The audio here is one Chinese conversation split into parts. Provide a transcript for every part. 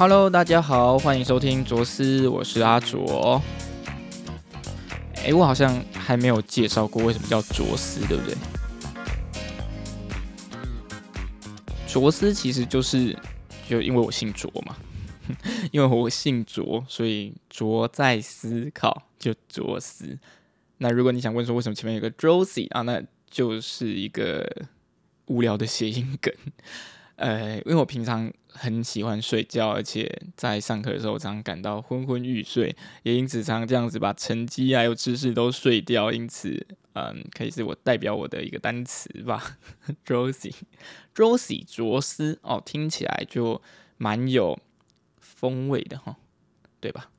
Hello，大家好，欢迎收听卓思，我是阿卓。哎，我好像还没有介绍过为什么叫卓思，对不对？卓思其实就是就因为我姓卓嘛，因为我姓卓，所以卓在思考就卓思。那如果你想问说为什么前面有个 Josie 啊，那就是一个无聊的谐音梗。呃，因为我平常很喜欢睡觉，而且在上课的时候常感到昏昏欲睡，也因此常这样子把成绩还有知识都睡掉。因此，嗯，可以是我代表我的一个单词吧，Josie，Josie 卓斯哦，听起来就蛮有风味的哈，对吧？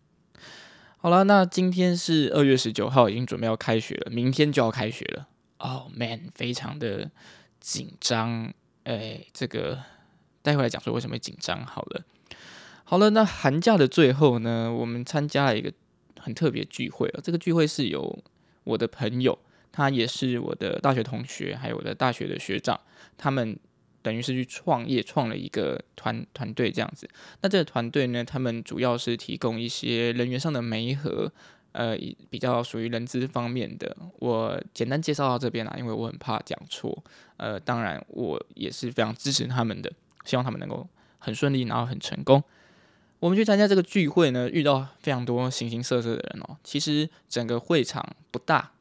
好了，那今天是二月十九号，已经准备要开学了，明天就要开学了。Oh man，非常的紧张。哎，这个待会来讲说为什么会紧张。好了，好了，那寒假的最后呢，我们参加了一个很特别聚会啊。这个聚会是有我的朋友，他也是我的大学同学，还有我的大学的学长，他们等于是去创业，创了一个团团队这样子。那这个团队呢，他们主要是提供一些人员上的媒合。呃，比较属于人资方面的，我简单介绍到这边啦，因为我很怕讲错。呃，当然我也是非常支持他们的，希望他们能够很顺利，然后很成功。我们去参加这个聚会呢，遇到非常多形形色色的人哦。其实整个会场不大，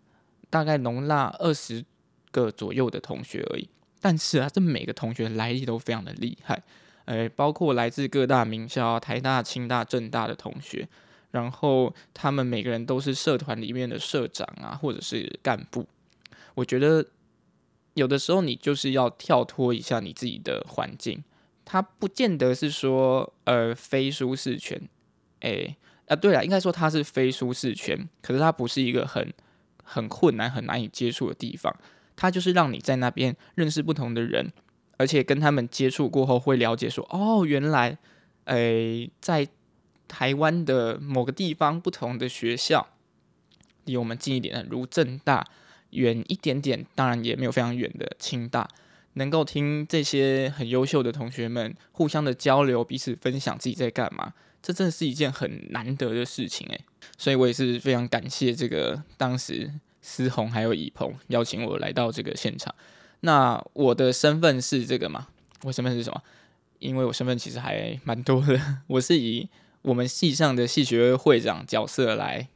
大概容纳二十个左右的同学而已。但是啊，这每个同学来历都非常的厉害，呃，包括来自各大名校，台大、清大、政大的同学。然后他们每个人都是社团里面的社长啊，或者是干部。我觉得有的时候你就是要跳脱一下你自己的环境，它不见得是说呃非舒适圈。哎啊，对了，应该说它是非舒适圈，可是它不是一个很很困难、很难以接触的地方。它就是让你在那边认识不同的人，而且跟他们接触过后会了解说，哦，原来诶在。台湾的某个地方，不同的学校离我们近一点的，如正大；远一点点，当然也没有非常远的清大。能够听这些很优秀的同学们互相的交流，彼此分享自己在干嘛，这真的是一件很难得的事情诶。所以我也是非常感谢这个当时思宏还有以鹏邀请我来到这个现场。那我的身份是这个吗？我身份是什么？因为我身份其实还蛮多的，我是以。我们系上的系学会会长角色来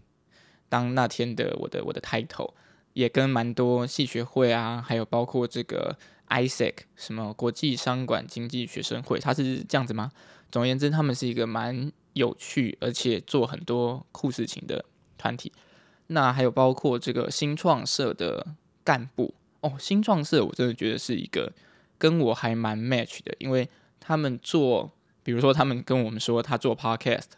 当那天的我的我的 title，也跟蛮多系学会啊，还有包括这个 ISEC 什么国际商管经济学生会，他是这样子吗？总而言之，他们是一个蛮有趣而且做很多酷事情的团体。那还有包括这个新创社的干部哦，新创社我真的觉得是一个跟我还蛮 match 的，因为他们做。比如说，他们跟我们说他做 podcast，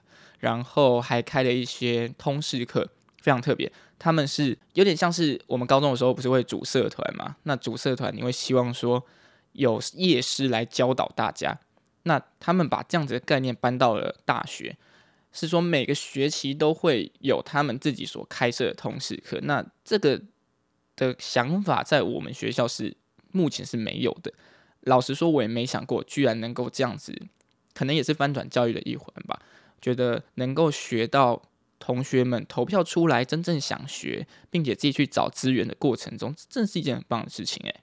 然后还开了一些通识课，非常特别。他们是有点像是我们高中的时候不是会组社团嘛？那组社团你会希望说有夜师来教导大家。那他们把这样子的概念搬到了大学，是说每个学期都会有他们自己所开设的通识课。那这个的想法在我们学校是目前是没有的。老实说，我也没想过居然能够这样子。可能也是翻转教育的一环吧。觉得能够学到同学们投票出来，真正想学，并且自己去找资源的过程中，这正是一件很棒的事情。诶，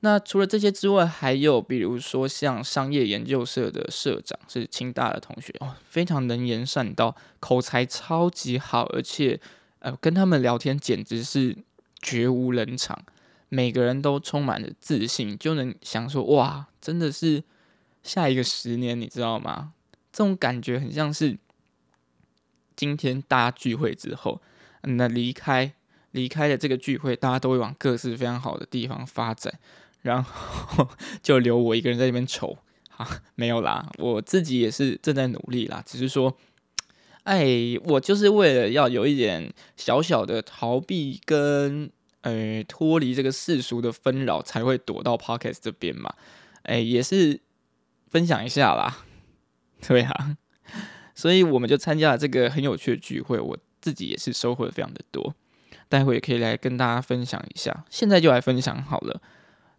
那除了这些之外，还有比如说像商业研究社的社长是清大的同学哦，非常能言善道，口才超级好，而且呃跟他们聊天简直是绝无冷场，每个人都充满了自信，就能想说哇，真的是。下一个十年，你知道吗？这种感觉很像是今天大家聚会之后，那离开离开了这个聚会，大家都会往各自非常好的地方发展，然后 就留我一个人在那边愁。好，没有啦，我自己也是正在努力啦，只是说，哎，我就是为了要有一点小小的逃避跟呃脱离这个世俗的纷扰，才会躲到 Pocket 这边嘛。哎，也是。分享一下啦，对啊，所以我们就参加了这个很有趣的聚会，我自己也是收获非常的多，待会也可以来跟大家分享一下。现在就来分享好了。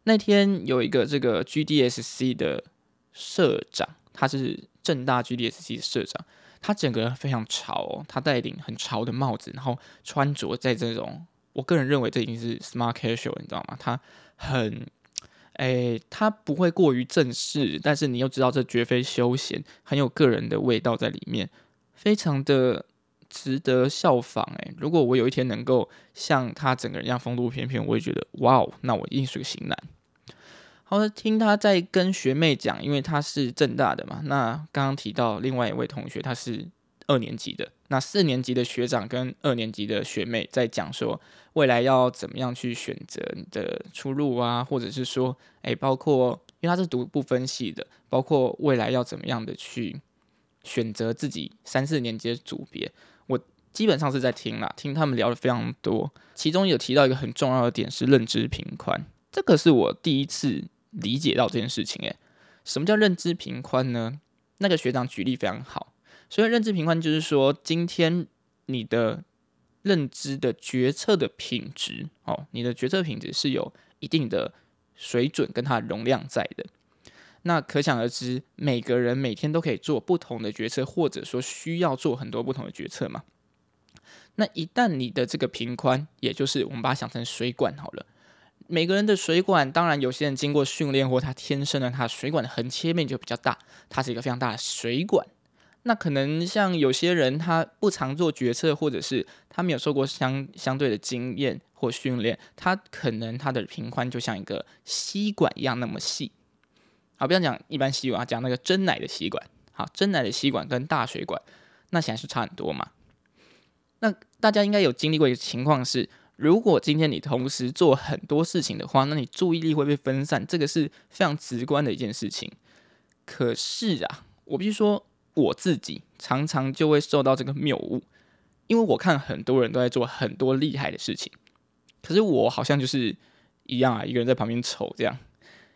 那天有一个这个 GDSC 的社长，他是正大 GDSC 的社长，他整个人非常潮哦，他戴一顶很潮的帽子，然后穿着在这种，我个人认为这已经是 smart casual，你知道吗？他很，哎，他不会过于正式，但是你又知道这绝非休闲，很有个人的味道在里面，非常的。值得效仿诶，如果我有一天能够像他整个人一样风度翩翩，我会觉得哇哦，那我一定是个型男。好的，听他在跟学妹讲，因为他是正大的嘛。那刚刚提到另外一位同学，他是二年级的。那四年级的学长跟二年级的学妹在讲说，未来要怎么样去选择你的出路啊，或者是说，诶，包括因为他是读不分系的，包括未来要怎么样的去选择自己三四年级的组别。我基本上是在听啦，听他们聊的非常多，其中有提到一个很重要的点是认知平宽，这个是我第一次理解到这件事情。诶，什么叫认知平宽呢？那个学长举例非常好，所以认知平宽就是说，今天你的认知的决策的品质，哦，你的决策品质是有一定的水准跟它的容量在的。那可想而知，每个人每天都可以做不同的决策，或者说需要做很多不同的决策嘛。那一旦你的这个平宽，也就是我们把它想成水管好了，每个人的水管，当然有些人经过训练或他天生的，他水管的横切面就比较大，它是一个非常大的水管。那可能像有些人他不常做决策，或者是他没有受过相相对的经验或训练，他可能他的平宽就像一个吸管一样那么细。好，不要讲一般吸管，讲那个真奶的吸管。好，真奶的吸管跟大水管，那显然是差很多嘛。那大家应该有经历过一个情况是，如果今天你同时做很多事情的话，那你注意力会被分散，这个是非常直观的一件事情。可是啊，我必须说我自己常常就会受到这个谬误，因为我看很多人都在做很多厉害的事情，可是我好像就是一样啊，一个人在旁边瞅这样，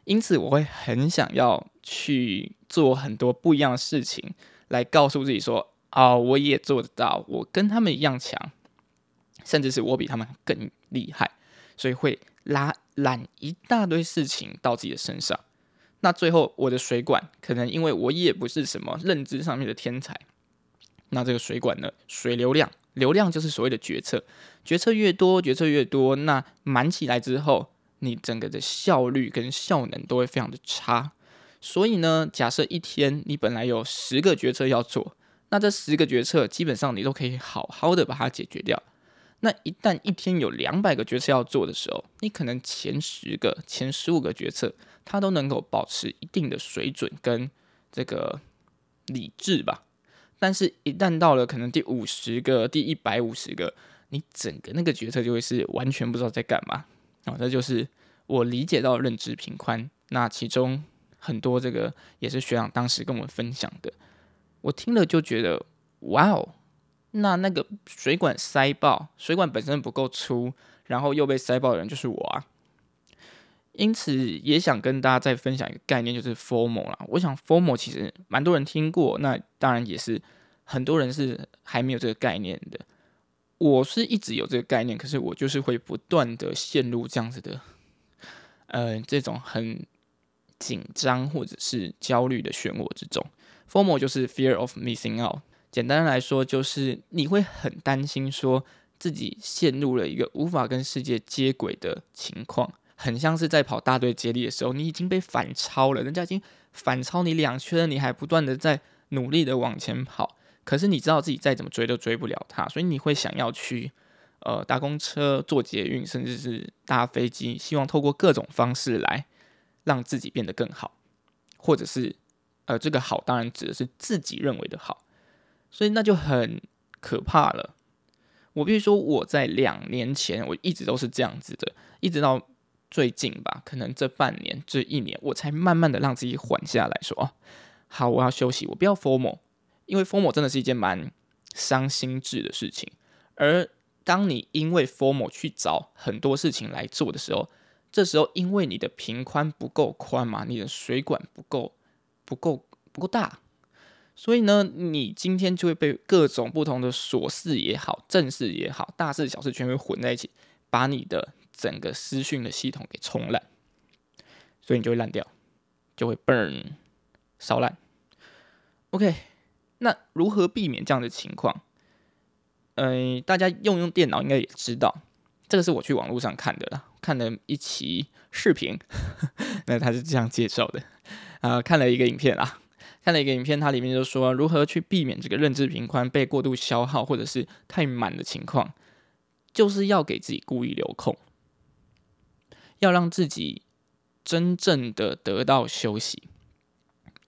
因此我会很想要去做很多不一样的事情，来告诉自己说。哦，我也做得到，我跟他们一样强，甚至是我比他们更厉害，所以会拉揽一大堆事情到自己的身上。那最后我的水管可能因为我也不是什么认知上面的天才，那这个水管呢，水流量，流量就是所谓的决策，决策越多，决策越多，那满起来之后，你整个的效率跟效能都会非常的差。所以呢，假设一天你本来有十个决策要做。那这十个决策基本上你都可以好好的把它解决掉。那一旦一天有两百个决策要做的时候，你可能前十个、前十五个决策，它都能够保持一定的水准跟这个理智吧。但是，一旦到了可能第五十个、第一百五十个，你整个那个决策就会是完全不知道在干嘛。啊，这就是我理解到认知平宽。那其中很多这个也是学长当时跟我们分享的。我听了就觉得，哇哦，那那个水管塞爆，水管本身不够粗，然后又被塞爆的人就是我啊。因此也想跟大家再分享一个概念，就是 formal 啦。我想 formal 其实蛮多人听过，那当然也是很多人是还没有这个概念的。我是一直有这个概念，可是我就是会不断的陷入这样子的，呃，这种很紧张或者是焦虑的漩涡之中。Formal 就是 fear of missing out。简单来说，就是你会很担心，说自己陷入了一个无法跟世界接轨的情况，很像是在跑大队接力的时候，你已经被反超了，人家已经反超你两圈，你还不断的在努力的往前跑，可是你知道自己再怎么追都追不了他，所以你会想要去呃搭公车、坐捷运，甚至是搭飞机，希望透过各种方式来让自己变得更好，或者是。呃，这个好当然指的是自己认为的好，所以那就很可怕了。我必须说，我在两年前我一直都是这样子的，一直到最近吧，可能这半年、这一年，我才慢慢的让自己缓下来说，哦，好，我要休息，我不要 formal，因为 formal 真的是一件蛮伤心智的事情。而当你因为 formal 去找很多事情来做的时候，这时候因为你的平宽不够宽嘛，你的水管不够。不够不够大，所以呢，你今天就会被各种不同的琐事也好、正事也好、大事小事全部混在一起，把你的整个私讯的系统给冲烂，所以你就会烂掉，就会 burn 烧烂。OK，那如何避免这样的情况？呃，大家用用电脑应该也知道，这个是我去网络上看的啦，看了一期视频，那他是这样介绍的啊，看了一个影片啊，看了一个影片，它里面就说如何去避免这个认知频宽被过度消耗或者是太满的情况，就是要给自己故意留空，要让自己真正的得到休息，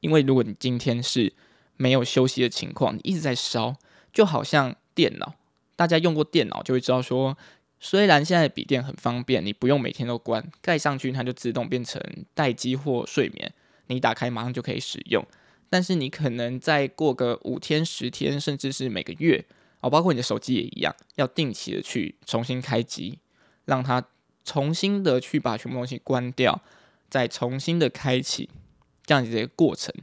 因为如果你今天是没有休息的情况，你一直在烧，就好像电脑。大家用过电脑就会知道，说虽然现在笔电很方便，你不用每天都关，盖上去它就自动变成待机或睡眠，你打开马上就可以使用。但是你可能再过个五天、十天，甚至是每个月哦，包括你的手机也一样，要定期的去重新开机，让它重新的去把全部东西关掉，再重新的开启，这样子的一个过程。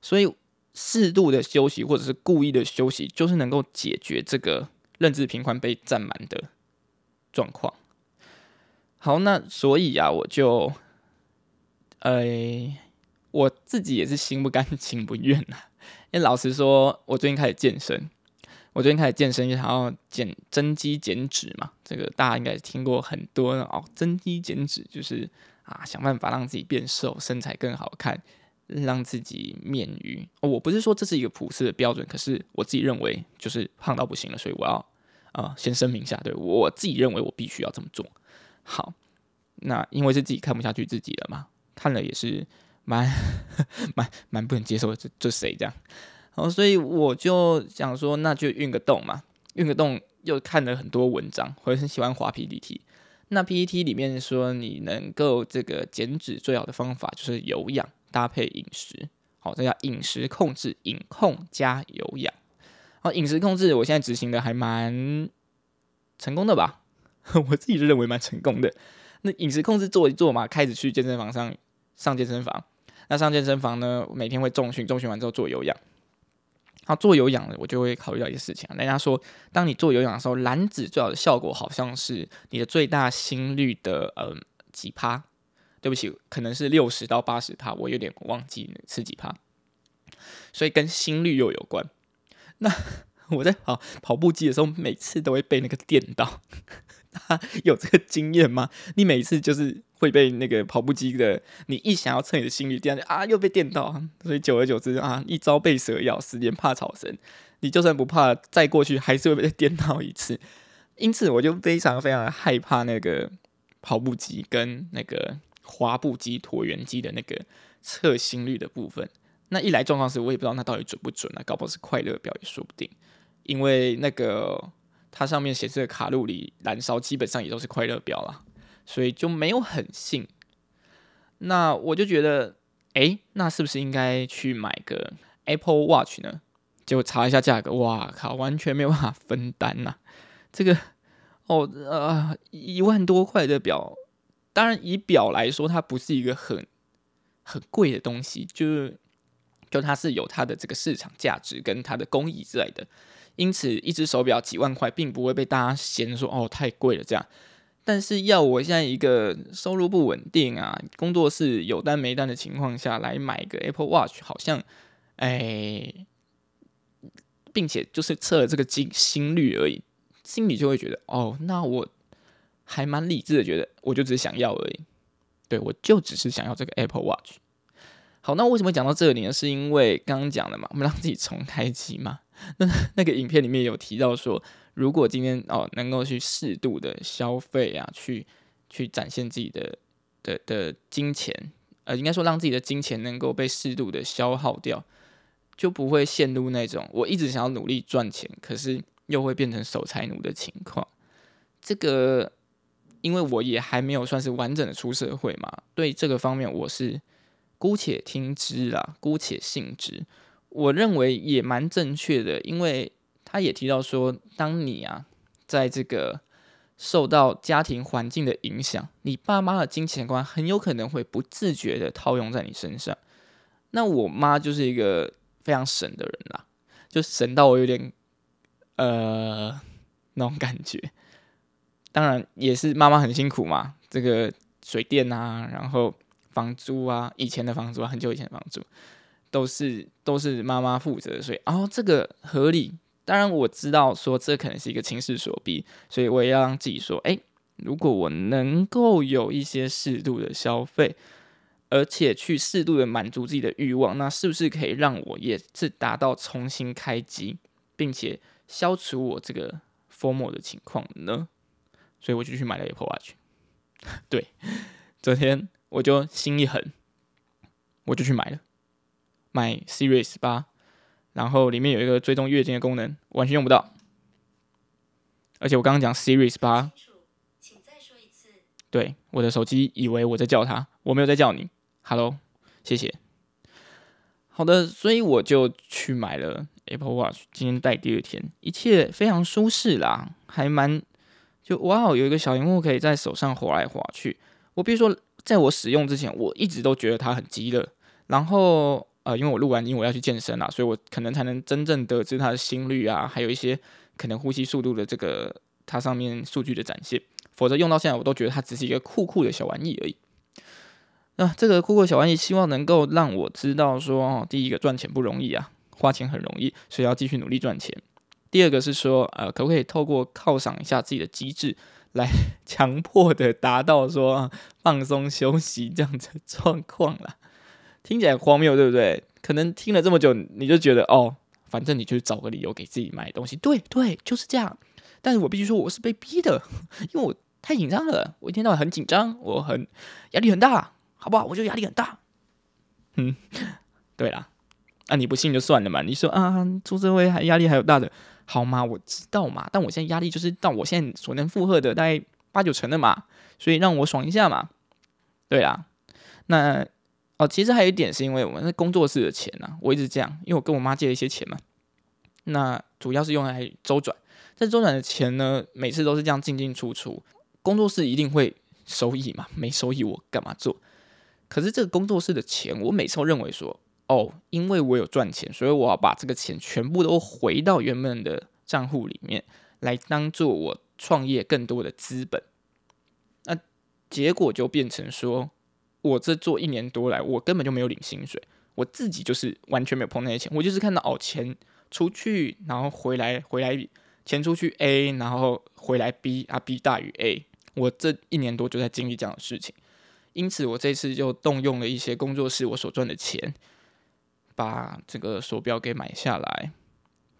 所以。适度的休息，或者是故意的休息，就是能够解决这个认知频宽被占满的状况。好，那所以啊，我就，呃，我自己也是心不甘情不愿啊。因为老实说，我最近开始健身，我最近开始健身，想要减增肌减脂嘛。这个大家应该听过很多哦，增肌减脂就是啊，想办法让自己变瘦，身材更好看。让自己免于，我不是说这是一个普世的标准，可是我自己认为就是胖到不行了，所以我要啊先声明一下，对我自己认为我必须要这么做。好，那因为是自己看不下去自己了嘛，看了也是蛮 蛮蛮不能接受，这这谁这样？然后，所以我就想说，那就运个动嘛，运个动又看了很多文章，我很喜欢滑 PPT。那 PPT 里面说，你能够这个减脂最好的方法就是有氧。搭配饮食，好，这叫饮食控制，饮控加有氧。好，饮食控制，我现在执行的还蛮成功的吧？我自己认为蛮成功的。那饮食控制做一做嘛，开始去健身房上上健身房。那上健身房呢，每天会重训，重训完之后做有氧。好，做有氧呢，我就会考虑到一些事情。人家说，当你做有氧的时候，燃脂最好的效果好像是你的最大心率的呃几趴。对不起，可能是六十到八十趴，我有点忘记是几趴，所以跟心率又有关。那 我在跑跑步机的时候，每次都会被那个电到。有这个经验吗？你每次就是会被那个跑步机的，你一想要测你的心率，第二啊又被电到，所以久而久之啊，一朝被蛇咬，十年怕草绳。你就算不怕，再过去还是会被电到一次。因此，我就非常非常害怕那个跑步机跟那个。滑步机、椭圆机的那个测心率的部分，那一来状况是我也不知道那到底准不准啊，搞不好是快乐表也说不定，因为那个它上面显示的卡路里燃烧基本上也都是快乐表啦，所以就没有很信。那我就觉得，哎，那是不是应该去买个 Apple Watch 呢？结果查一下价格，哇靠，完全没有办法分担呐！这个哦呃一万多块的表。当然，以表来说，它不是一个很很贵的东西，就是就它是有它的这个市场价值跟它的工艺之类的。因此，一只手表几万块，并不会被大家嫌说哦太贵了这样。但是，要我现在一个收入不稳定啊，工作室有单没单的情况下来买一个 Apple Watch，好像哎，并且就是测了这个心心率而已，心里就会觉得哦，那我。还蛮理智的，觉得我就只是想要而已，对我就只是想要这个 Apple Watch。好，那为什么讲到这里呢？是因为刚刚讲了嘛，我们让自己重开机嘛。那那个影片里面有提到说，如果今天哦能够去适度的消费啊，去去展现自己的的的金钱，呃，应该说让自己的金钱能够被适度的消耗掉，就不会陷入那种我一直想要努力赚钱，可是又会变成守财奴的情况。这个。因为我也还没有算是完整的出社会嘛，对这个方面我是姑且听之啦，姑且信之。我认为也蛮正确的，因为他也提到说，当你啊在这个受到家庭环境的影响，你爸妈的金钱观很有可能会不自觉的套用在你身上。那我妈就是一个非常省的人啦，就省到我有点呃那种感觉。当然也是妈妈很辛苦嘛，这个水电啊，然后房租啊，以前的房租啊，很久以前的房租，都是都是妈妈负责，所以哦这个合理。当然我知道说这可能是一个情势所逼，所以我也要让自己说，哎，如果我能够有一些适度的消费，而且去适度的满足自己的欲望，那是不是可以让我也是达到重新开机，并且消除我这个 formal 的情况呢？所以我就去买了 Apple Watch。对，昨天我就心一狠，我就去买了，买 Series 八。然后里面有一个追踪月经的功能，完全用不到。而且我刚刚讲 Series 八，对，我的手机以为我在叫他，我没有在叫你。Hello，谢谢。好的，所以我就去买了 Apple Watch，今天戴第二天，一切非常舒适啦，还蛮就哇哦，有一个小荧幕可以在手上滑来滑去。我比如说，在我使用之前，我一直都觉得它很鸡肋，然后。呃，因为我录完音我要去健身啦，所以我可能才能真正得知他的心率啊，还有一些可能呼吸速度的这个它上面数据的展现。否则用到现在，我都觉得它只是一个酷酷的小玩意而已。那这个酷酷小玩意，希望能够让我知道说，第一个赚钱不容易啊，花钱很容易，所以要继续努力赚钱。第二个是说，呃，可不可以透过犒赏一下自己的机制，来 强迫的达到说放松休息这样子 状况啦。听起来荒谬，对不对？可能听了这么久，你就觉得哦，反正你就找个理由给自己买东西。对对，就是这样。但是我必须说，我是被逼的，因为我太紧张了，我一天到晚很紧张，我很压力很大，好不好？我就压力很大。嗯，对啦，啊，你不信就算了嘛。你说啊，出社会还压力还有大的，好吗？我知道嘛，但我现在压力就是到我现在所能负荷的大概八九成的嘛，所以让我爽一下嘛。对啦，那。哦，其实还有一点是因为我们是工作室的钱呢，我一直这样，因为我跟我妈借了一些钱嘛，那主要是用来周转，这周转的钱呢，每次都是这样进进出出，工作室一定会收益嘛，没收益我干嘛做？可是这个工作室的钱，我每次都认为说，哦，因为我有赚钱，所以我要把这个钱全部都回到原本的账户里面，来当做我创业更多的资本，那结果就变成说。我这做一年多来，我根本就没有领薪水，我自己就是完全没有碰那些钱，我就是看到哦钱出去，然后回来回来钱出去 A，然后回来 B 啊 B 大于 A，我这一年多就在经历这样的事情，因此我这次就动用了一些工作室我所赚的钱，把这个手表给买下来，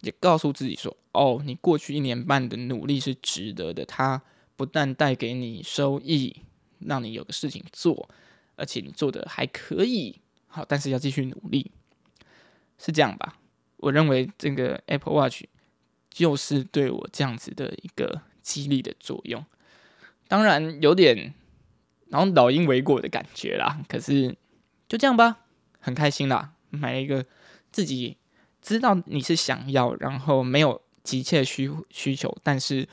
也告诉自己说哦，你过去一年半的努力是值得的，它不但带给你收益，让你有个事情做。而且你做的还可以，好，但是要继续努力，是这样吧？我认为这个 Apple Watch 就是对我这样子的一个激励的作用。当然有点然后老鹰为过的感觉啦，可是就这样吧，很开心啦，买了一个自己知道你是想要，然后没有急切需需求，但是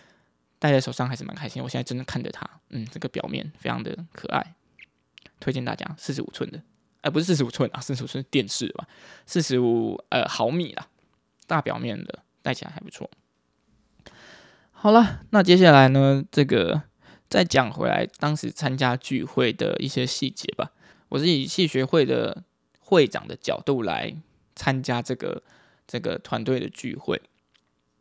戴在手上还是蛮开心。我现在真的看着它，嗯，这个表面非常的可爱。推荐大家四十五寸的，哎，不是四十五寸啊，四十五寸电视吧，四十五呃毫米啦，大表面的，戴起来还不错。好了，那接下来呢，这个再讲回来，当时参加聚会的一些细节吧。我是以系学会的会长的角度来参加这个这个团队的聚会。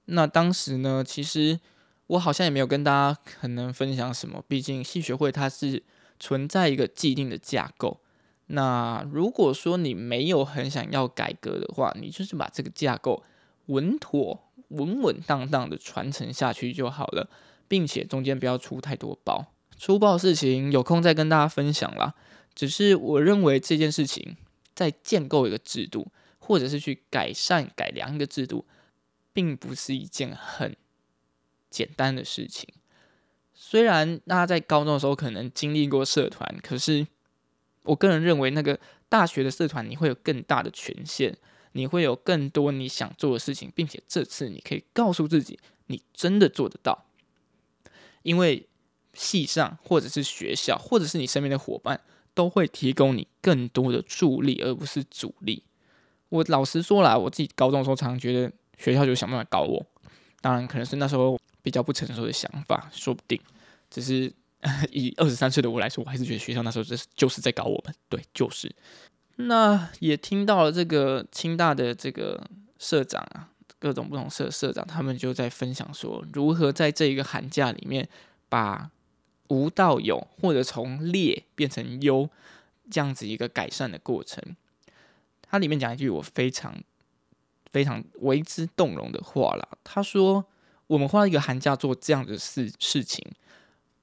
那当时呢，其实我好像也没有跟大家可能分享什么，毕竟系学会它是。存在一个既定的架构，那如果说你没有很想要改革的话，你就是把这个架构稳妥、稳稳当当的传承下去就好了，并且中间不要出太多包。粗暴事情有空再跟大家分享啦。只是我认为这件事情在建构一个制度，或者是去改善、改良一个制度，并不是一件很简单的事情。虽然大家在高中的时候可能经历过社团，可是我个人认为，那个大学的社团你会有更大的权限，你会有更多你想做的事情，并且这次你可以告诉自己，你真的做得到，因为系上或者是学校，或者是你身边的伙伴，都会提供你更多的助力，而不是阻力。我老实说啦，我自己高中的时候常常觉得学校就想办法搞我，当然可能是那时候比较不成熟的想法，说不定。只是 以二十三岁的我来说，我还是觉得学校那时候就是就是在搞我们，对，就是。那也听到了这个清大的这个社长啊，各种不同社社长，他们就在分享说，如何在这一个寒假里面把无到有，或者从劣变成优这样子一个改善的过程。它里面讲一句我非常非常为之动容的话啦，他说：“我们花一个寒假做这样的事事情，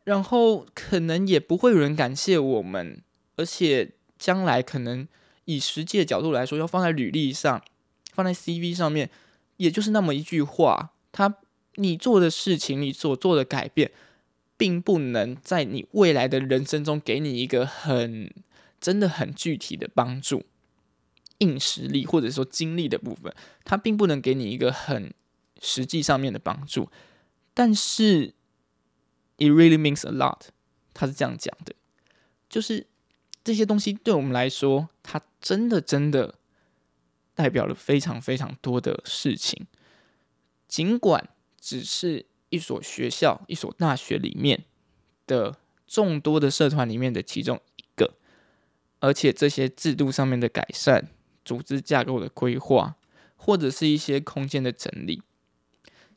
然后可能也不会有人感谢我们，而且将来可能。”以实际的角度来说，要放在履历上，放在 CV 上面，也就是那么一句话。他你做的事情，你所做的改变，并不能在你未来的人生中给你一个很真的很具体的帮助。硬实力或者说经历的部分，它并不能给你一个很实际上面的帮助。但是，it really means a lot。他是这样讲的，就是。这些东西对我们来说，它真的真的代表了非常非常多的事情。尽管只是一所学校、一所大学里面的众多的社团里面的其中一个，而且这些制度上面的改善、组织架构的规划，或者是一些空间的整理，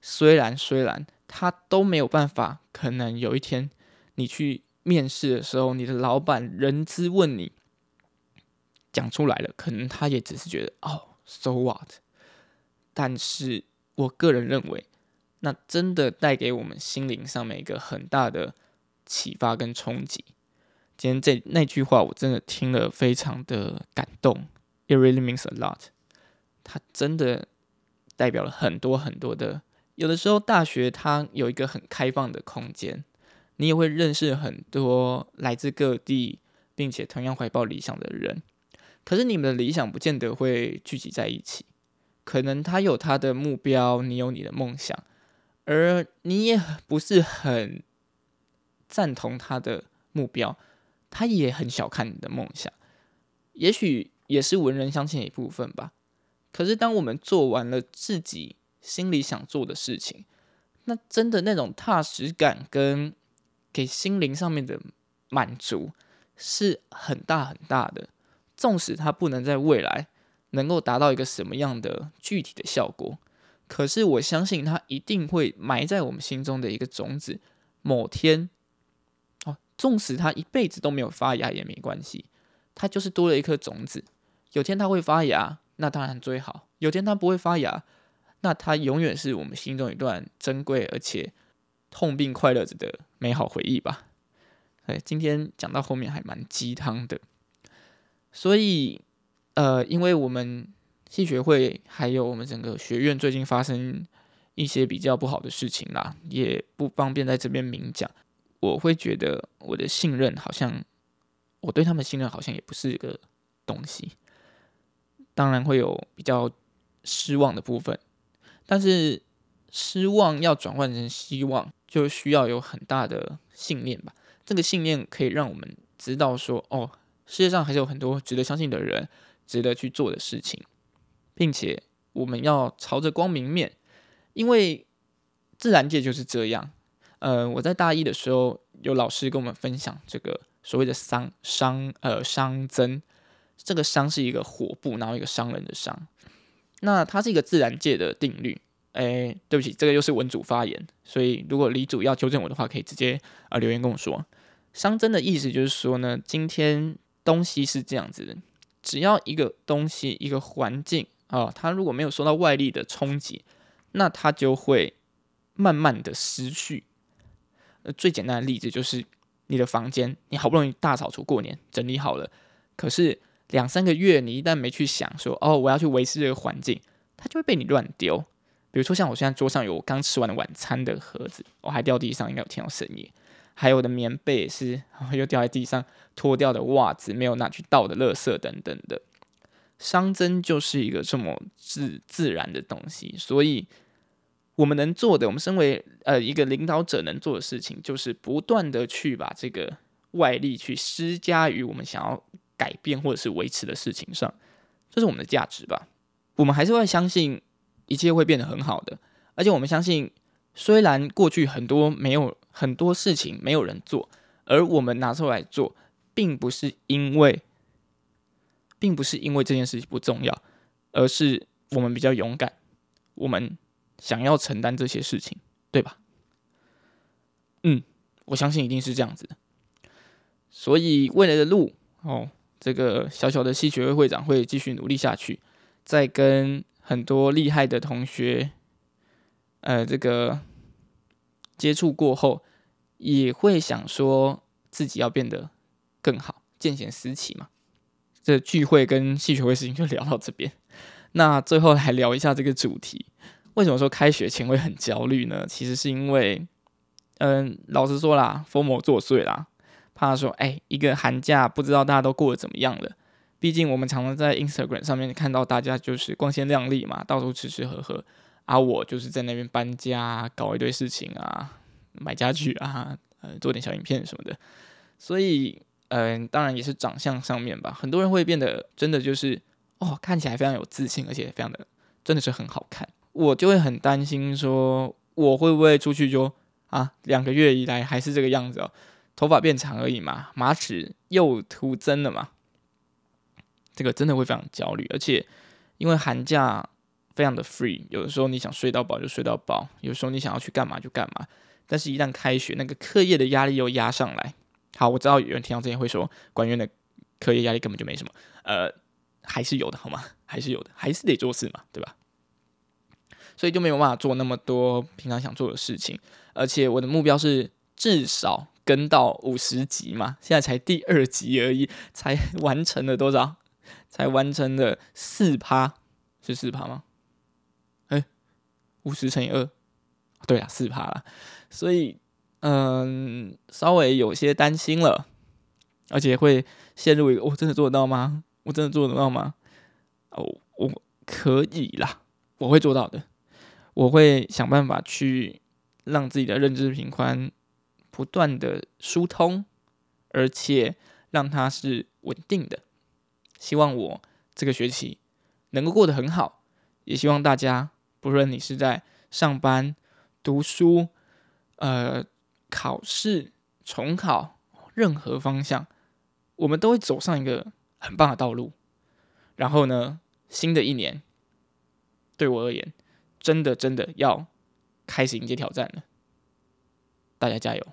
虽然虽然它都没有办法，可能有一天你去。面试的时候，你的老板人资问你讲出来了，可能他也只是觉得哦，so what？但是我个人认为，那真的带给我们心灵上面一个很大的启发跟冲击。今天这那句话，我真的听了非常的感动，it really means a lot。它真的代表了很多很多的。有的时候，大学它有一个很开放的空间。你也会认识很多来自各地，并且同样怀抱理想的人。可是你们的理想不见得会聚集在一起，可能他有他的目标，你有你的梦想，而你也不是很赞同他的目标，他也很小看你的梦想。也许也是文人相亲的一部分吧。可是当我们做完了自己心里想做的事情，那真的那种踏实感跟。给心灵上面的满足是很大很大的，纵使它不能在未来能够达到一个什么样的具体的效果，可是我相信它一定会埋在我们心中的一个种子，某天，哦，纵使它一辈子都没有发芽也没关系，它就是多了一颗种子，有天它会发芽，那当然最好；有天它不会发芽，那它永远是我们心中一段珍贵而且。痛并快乐着的美好回忆吧。哎，今天讲到后面还蛮鸡汤的，所以呃，因为我们系学会还有我们整个学院最近发生一些比较不好的事情啦，也不方便在这边明讲。我会觉得我的信任好像，我对他们信任好像也不是一个东西，当然会有比较失望的部分，但是失望要转换成希望。就需要有很大的信念吧，这个信念可以让我们知道说，哦，世界上还是有很多值得相信的人，值得去做的事情，并且我们要朝着光明面，因为自然界就是这样。呃，我在大一的时候，有老师跟我们分享这个所谓的商商呃熵增，这个熵是一个火部，然后一个商人的商，那它是一个自然界的定律。哎，对不起，这个又是文主发言，所以如果李主要纠正我的话，可以直接啊留言跟我说。熵增的意思就是说呢，今天东西是这样子的，只要一个东西、一个环境啊，它如果没有受到外力的冲击，那它就会慢慢的失去。呃，最简单的例子就是你的房间，你好不容易大扫除过年整理好了，可是两三个月你一旦没去想说哦，我要去维持这个环境，它就会被你乱丢。比如说，像我现在桌上有我刚吃完的晚餐的盒子，我还掉地上，应该有听到声音。还有我的棉被也是，又掉在地上，脱掉的袜子没有拿去倒的垃圾等等的。熵增就是一个这么自自然的东西，所以我们能做的，我们身为呃一个领导者能做的事情，就是不断的去把这个外力去施加于我们想要改变或者是维持的事情上，这是我们的价值吧。我们还是会相信。一切会变得很好的，而且我们相信，虽然过去很多没有很多事情没有人做，而我们拿出来做，并不是因为，并不是因为这件事情不重要，而是我们比较勇敢，我们想要承担这些事情，对吧？嗯，我相信一定是这样子的。所以未来的路哦，这个小小的戏学会会长会继续努力下去，在跟很多厉害的同学，呃，这个接触过后，也会想说自己要变得更好，见贤思齐嘛。这聚会跟戏学会事情就聊到这边，那最后来聊一下这个主题。为什么说开学前会很焦虑呢？其实是因为，嗯，老实说啦，疯魔作祟啦。怕说，哎，一个寒假不知道大家都过得怎么样了。毕竟我们常常在 Instagram 上面看到大家就是光鲜亮丽嘛，到处吃吃喝喝，而我就是在那边搬家，搞一堆事情啊，买家具啊，呃，做点小影片什么的。所以，嗯，当然也是长相上面吧，很多人会变得真的就是哦，看起来非常有自信，而且非常的真的是很好看。我就会很担心说，我会不会出去就啊，两个月以来还是这个样子哦。头发变长而已嘛，马齿又突增了嘛，这个真的会非常焦虑。而且因为寒假非常的 free，有的时候你想睡到饱就睡到饱，有时候你想要去干嘛就干嘛。但是，一旦开学，那个课业的压力又压上来。好，我知道有人听到这些会说，管院的课业压力根本就没什么，呃，还是有的，好吗？还是有的，还是得做事嘛，对吧？所以就没有办法做那么多平常想做的事情。而且我的目标是至少。跟到五十集嘛，现在才第二集而已，才完成了多少？才完成了四趴，是四趴吗？哎，五十乘以二，对啊，四趴了。所以，嗯，稍微有些担心了，而且会陷入一个：我真的做得到吗？我真的做得到吗？哦，我可以啦，我会做到的，我会想办法去让自己的认知平宽。不断的疏通，而且让它是稳定的。希望我这个学期能够过得很好，也希望大家，不论你是在上班、读书、呃考试、重考，任何方向，我们都会走上一个很棒的道路。然后呢，新的一年对我而言，真的真的要开始迎接挑战了。大家加油！